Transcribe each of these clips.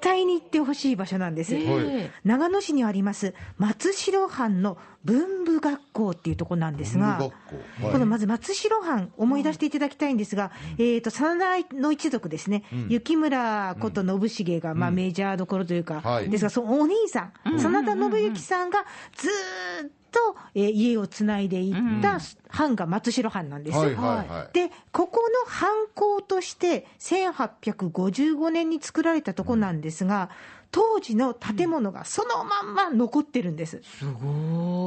対に行ってほしい場所なんです、はい長野市にあります松代藩の文部学校っていうところなんですがはいこのまず松代藩思い出していただきたいんですが、えー、と真田の一族ですね、雪村こと信繁が、まあ、メジャーどころというか、はい。ですがそのお兄さん、真田信之さんがずーっと、えー家をつないでいった藩が松代藩なんです。はいはいはい。で、ここの藩校として、1855年に作られたとこなんですが、当時の建物がそのまんま残ってるんです。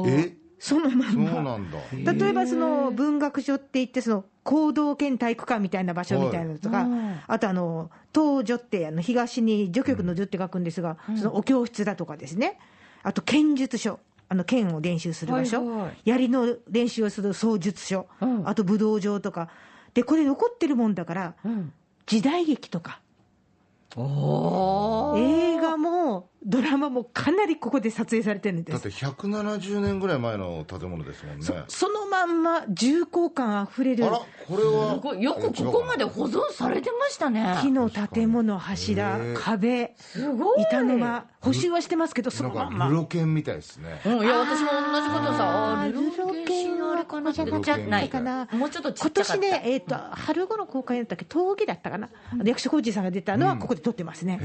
え？そのまんそうま。なんだ。例えばその文学所って言って、その行動兼体育館みたいな場所みたいなのとか、あとあの、東女って、あの東に除局の女って書くんですが、そのお教室だとかですね、あと剣術所。あの剣を練習する場所、はいはい。槍の練習をする操術所、あと武道場とか、でこれ、残ってるもんだから、時代劇とか、映画もドラマもかなりここで撮影されてるんです。だって。170年ぐらい前の建物ですもんね。そのまんま重厚感あふれる。あらこれは。よくここまで保存されてましたね。木の建物、柱、壁、すごい板の間、補修はしてますけど、そのまんま。ルロケンみたいですね。うん、いや私も同じことさルロケンあれかかな。もうちょっと今年ね、えっ、と、春頃公開だったっけ、峠だったかな、役所広司さんが出たのは、ここで撮ってますね。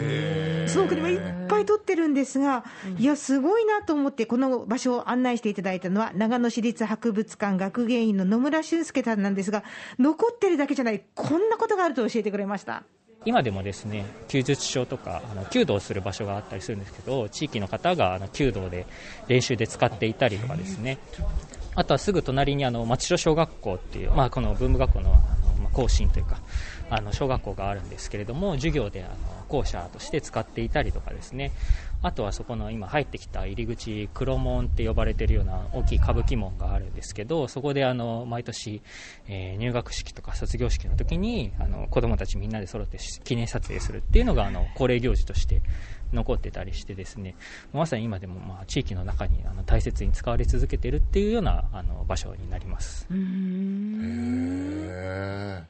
その国もいっぱい撮ってるんですが、いや、すごいなと思って、この場所を案内していただいたのは、長野市立博物館学芸員の野村俊介さんなんですが、残ってるだけじゃない、こんなことがあると教えてくれました。今でもですね弓術所とかあの弓道する場所があったりするんですけど地域の方があの弓道で練習で使っていたりとかですねあとはすぐ隣にあの町代小学校っていう、まあ、この文部学校のあの、まあ、後進というかあの小学校があるんですけれども授業であの校舎として使っていたりとかですね。あとはそこの今入ってきた入り口黒門って呼ばれているような大きい歌舞伎門があるんですけどそこであの毎年、えー入学式とか卒業式の時にあの子供たちみんなで揃って記念撮影するっていうのがあの恒例行事として残ってたりしてですねまさに今でもまあ地域の中にあの大切に使われ続けているっていうようなあの場所になります。へ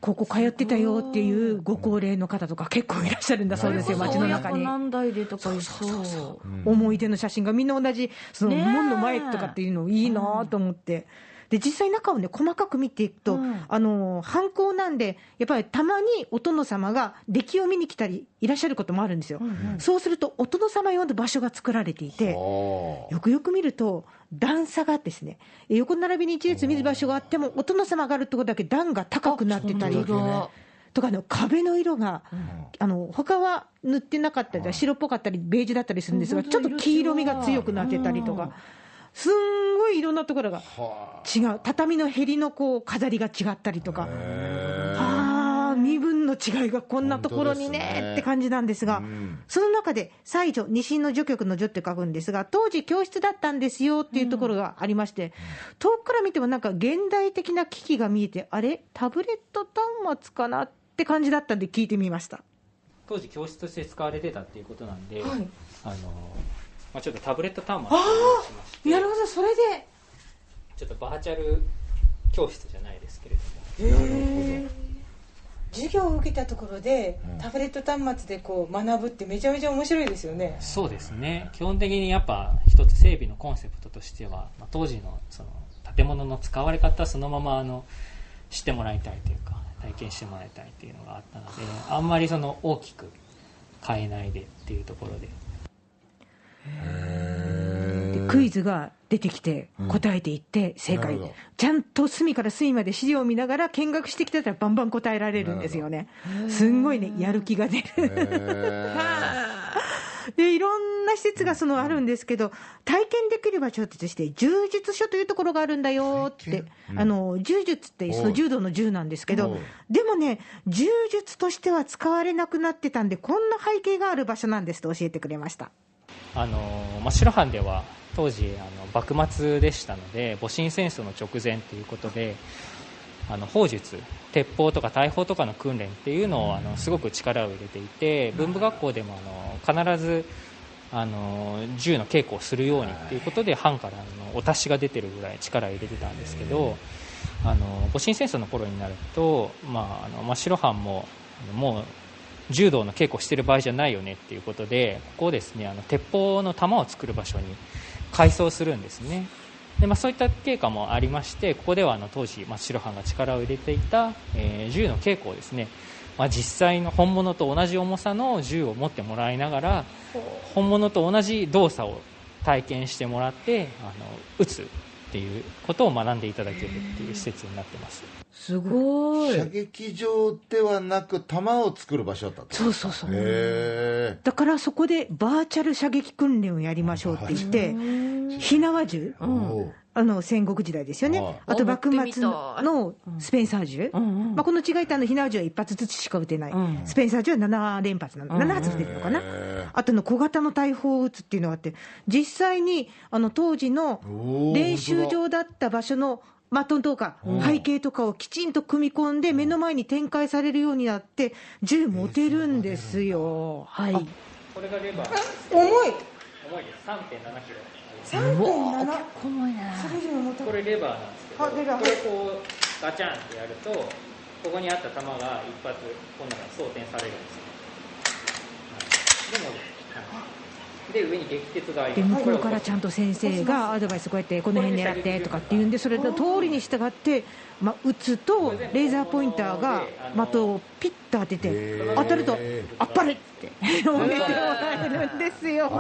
ここ通ってたよっていうご高齢の方とか結構いらっしゃるんだそうですよ、街の中に。何台でとかいそう思い出の写真がみんな同じ、その門の前とかっていうのいいなと思って。で実際中をね細かく見ていくと、あの犯行なんでやっぱりたまにお殿様が出来を見に来たりいらっしゃることもあるんですよ、そうするとお殿様用の場所が作られていて、よくよく見ると、段差がですね、え横並びに一列見る場所があっても、お殿様があるところだけ段が高くなってたり、とかあの壁の色が、あの他は塗ってなかったり、白っぽかったり、ベージュだったりするんですが、ちょっと黄色みが強くなってたりとか、すんごいいろんなところが違う、畳のへりのこう飾りが違ったりとか。あー身分の違いがこんなところにねね。って感じなんですが、その中で、西女、西の序曲の序って書くんですが、当時、教室だったんですよっていうところがありまして、遠くから見ても、なんか現代的な機器が見えて、あれ、タブレット端末かなって感じだったんで、聞いてみました。当時教室として使われてたっていうことなんで、はい。あのまあ、ちょっとタブレット端末をしまして。なるほど、それで、ちょっとバーチャル教室じゃないですけれども。授業を受けたところで、タブレット端末でこう学ぶってめちゃめちゃ面白いですよね。そうですね。基本的にやっぱ一つ整備のコンセプトとしては、まあ、当時のその建物の使われ方そのままあの知ってもらいたいというか体験してもらいたいっていうのがあったのであんまりその大きく変えないでっていうところででクイズが出てきて、答えていって、正解。なるほど、ちゃんと隅から隅まで資料を見ながら見学してきてたら、バンバン答えられるんですよね。すんごいね、やる気が出る。でいろんな施設がそのあるんですけど、体験できる場所として、柔術所というところがあるんだよって、あの柔術ってその柔道の柔なんですけどでもね、柔術としては使われなくなってたんで、こんな背景がある場所なんですと教えてくれました。あのまあ、白藩では当時あの幕末でしたので戊辰戦争の直前ということであの砲術鉄砲とか大砲とかの訓練っていうのをあのすごく力を入れていて文部学校でもあの必ずあの銃の稽古をするようにっていうことで班からあのお達しが出てるぐらい力を入れてたんですけどあの戊辰戦争の頃になると、まあ、あの真っ白班ももう柔道の稽古をしてる場合じゃないよねっていうことでここをですねあの鉄砲の弾を作る場所に改装するんですね。で、まあ、そういった経過もありましてここではあの当時真っ白班が力を入れていた、えー銃の稽古をですね、まあ、実際の本物と同じ重さの銃を持ってもらいながら本物と同じ動作を体験してもらってあの撃つっていうことを学んでいただけるっていう施設になってます。すごい。射撃場ではなく弾を作る場所だったとそうそうそう。へだからそこでバーチャル射撃訓練をやりましょうって言って、火縄銃、う。あの戦国時代ですよね、はいあと幕末のスペンサー銃、まあ、この違いってあの火縄銃は1発ずつしか撃てない、スペンサー銃は7連発なの、7発撃てるのかな、へあとの小型の大砲を撃つっていうのがあって、実際にあの当時の練習場だった場所の的とか背景とかをきちんと組み込んで、目の前に展開されるようになって、銃持てるんですよ。はいこれがレバー重い重いです3.7キロ3.7重いなそれ以上重たいこれレバーなんですけどあレバーこれこうガチャンってやるとここにあった弾が一発この中に装填されるんですよ、はい、でも、はい、で上に撃鉄がありでます。向こうからちゃんと先生がアドバイスこうやってこの辺狙ってとかって言うんでそれの通りに従って、まあ、撃つとレーザーポインターが的をピッと当てて当たると「あっぱれ!」って褒めてもらえるんですよ。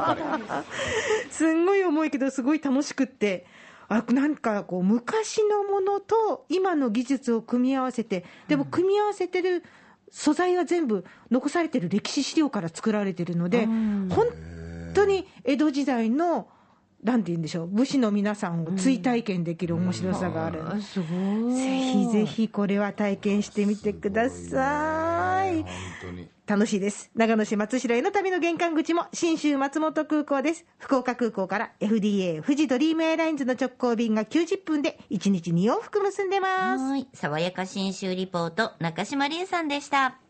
す。んごい重いけどすごい楽しくってあなんかこう昔のものと今の技術を組み合わせてでも組み合わせてる素材は全部残されてる歴史資料から作られてるので本当に江戸時代のなんて言うんでしょう武士の皆さんを追体験できる面白さがある、あすごい。ぜひぜひこれは体験してみてください。本当に。楽しいです。長野市松代への旅の玄関口も信州松本空港です。福岡空港から FDA 富士ドリームエアラインズの直行便が90分で1日2往復結んでます。はい。爽やか新州リポート、中島理恵さんでした。